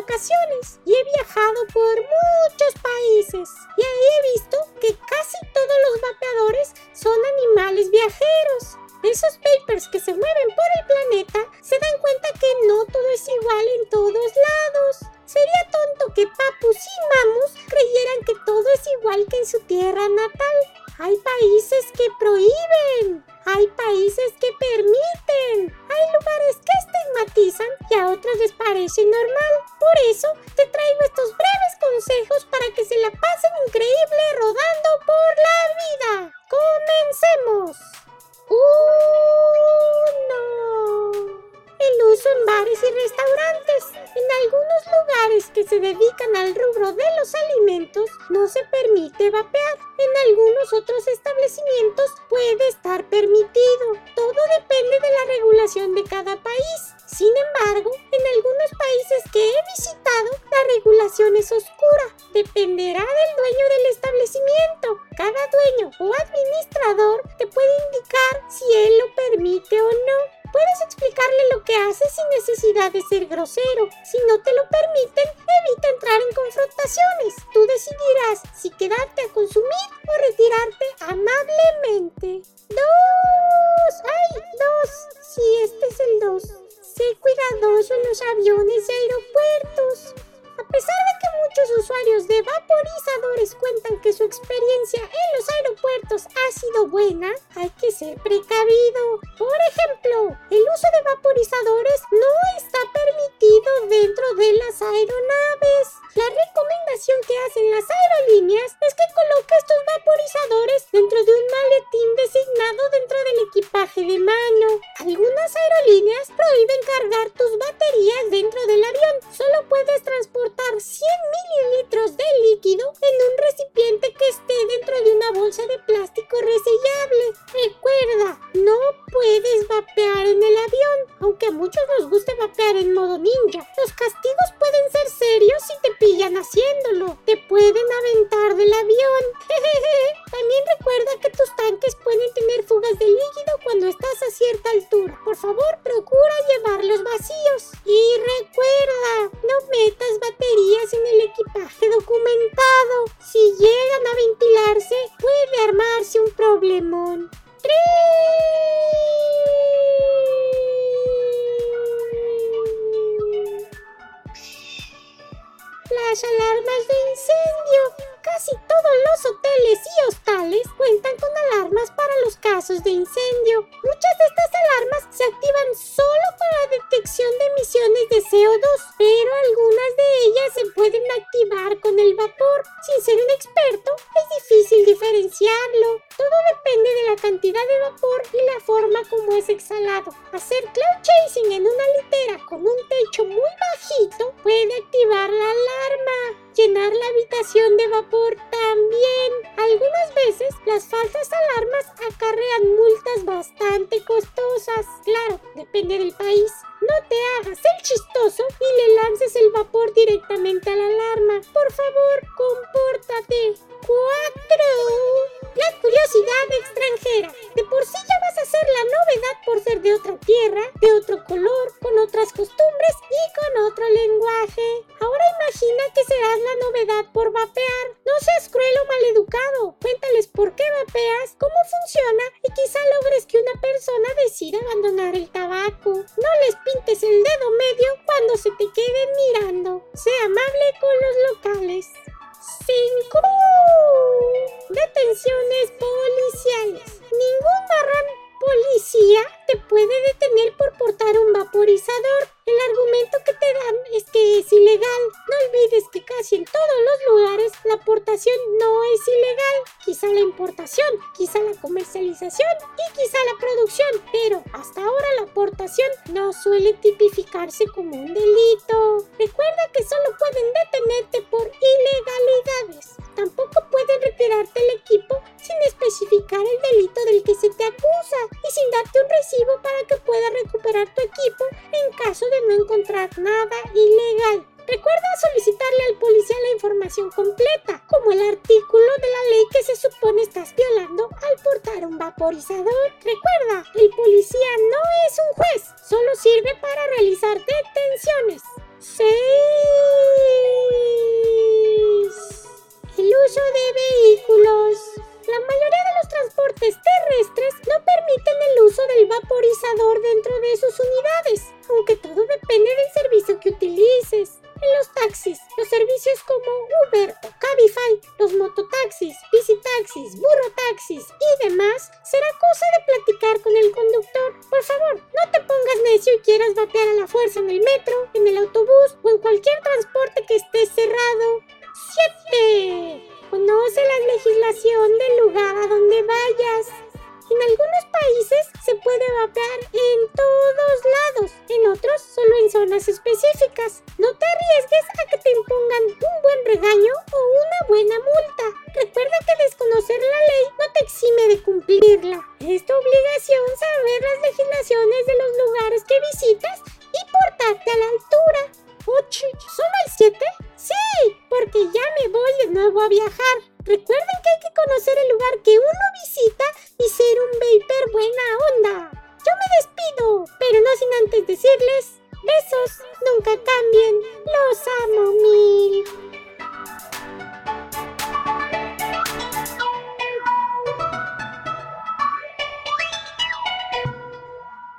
vacaciones y he viajado por muchos países y ahí he visto que casi todos los vapeadores son animales viajeros. Esos vapers que se mueven por el planeta se dan cuenta que no todo es igual en todos lados. Sería tonto que Papus y Mamus creyeran que todo es igual que en su tierra natal. Hay países que prohíben, hay países que permiten, hay lugares que estigmatizan y a otros les parece normal. Por eso te traigo estos breves consejos para que se la pasen increíble rodando por la vida. ¡Comencemos! ¡Uno! El uso en bares y restaurantes. En algunos lugares que se dedican al rubro de los alimentos no se permite vapear. En algunos otros establecimientos puede estar permitido. Todo depende de la regulación de cada país. Sin embargo, en algunos países que he visitado, la regulación es oscura. Dependerá del dueño del establecimiento. Cada dueño o administrador te puede indicar si él lo permite o no. Puedes explicarle lo que hace sin necesidad de ser grosero. Si no te lo permiten, evita entrar en confrontaciones. Tú decidirás si quedarte a consumir o retirarte amablemente. Experiencia en los aeropuertos ha sido buena, hay que ser precavido. Por ejemplo, el uso de vaporizadores no está permitido dentro de las aeronaves. La recomendación que hacen las aerolíneas es que coloque estos vaporizadores dentro de un maletín designado dentro del equipaje de mano. Algunas aerolíneas prohíben cargar tus baterías dentro del avión. No puedes vapear en el avión, aunque a muchos nos guste vapear en modo ninja. Los castigos pueden ser serios si te pillan haciéndolo. Te pueden aventar del avión. También recuerda que tus tanques pueden tener fugas de líquido cuando estás a cierta altura. Por favor, procura llevarlos vacíos. Y recuerda, no metas baterías en el equipaje documentado. Si llegan a ventilarse, puede armarse un problemón. Alarmas de incendio. Casi todos los hoteles y hostales cuentan con alarmas para los casos de incendio. Muchas de estas alarmas se activan solo para detección de emisiones de CO2, pero algunas de ellas se pueden activar con el vapor. Sin ser un experto, es difícil diferenciarlo. Todo depende de la cantidad de vapor y la forma como es exhalado. Hacer cloud chasing en una litera con un techo muy bajito puede activar la alarma. Llenar la habitación de vapor también. Algunas veces las falsas alarmas acarrean multas bastante costosas. Claro, depende del país. No te hagas el chistoso y le lances el vapor directamente a la alarma. Por favor, compórtate. 4. La curiosidad extranjera. De por sí ya vas a ser la novedad por ser de otra tierra, de otro vapeas, cómo funciona y quizá logres que una persona decida abandonar el tabaco. No les pintes el dedo medio cuando se te queden mirando. Sea amable con los locales. 5. Detenciones policiales. Ningún marrán policía te puede detener por portar un vaporizador. Todos los lugares la portación no es ilegal. Quizá la importación, quizá la comercialización y quizá la producción, pero hasta ahora la portación no suele tipificarse como un delito. Recuerda que solo pueden detenerte por ilegalidades. Tampoco pueden retirarte el equipo sin especificar el delito del que se te acusa y sin darte un recibo para que puedas recuperar tu equipo en caso de no encontrar nada ilegal. Recuerda solicitarle al policía la información completa, como el artículo de la ley que se supone estás violando al portar un vaporizador. Recuerda, el policía no es un juez, solo sirve para realizar detenciones. 6. El uso de vehículos. La mayoría de los transportes terrestres no permiten el uso del vaporizador dentro de sus unidades, aunque todo depende del servicio que utilices los taxis, los servicios como Uber o Cabify, los mototaxis, bicitaxis, burrotaxis y demás, será cosa de platicar con el conductor. Por favor, no te pongas necio y quieras vapear a la fuerza en el metro, en el autobús o en cualquier transporte que esté cerrado. 7. Conoce la legislación del lugar a donde vayas. En algunos países se puede vapear en todos lados, en otros solo en zonas específicas. No te arriesgues a que te impongan un buen regaño o una buena multa. Recuerda que desconocer la ley no te exime de cumplirla. Es tu obligación saber las legislaciones de los lugares que visitas y portarte a la altura. Ocho, ¿Solo el 7? Sí, porque ya me voy de nuevo a viajar. Recuerden que hay que conocer el lugar que uno visita y ser un vapor buena onda. Yo me despido, pero no sin antes decirles, besos, nunca cambien, los amo mil.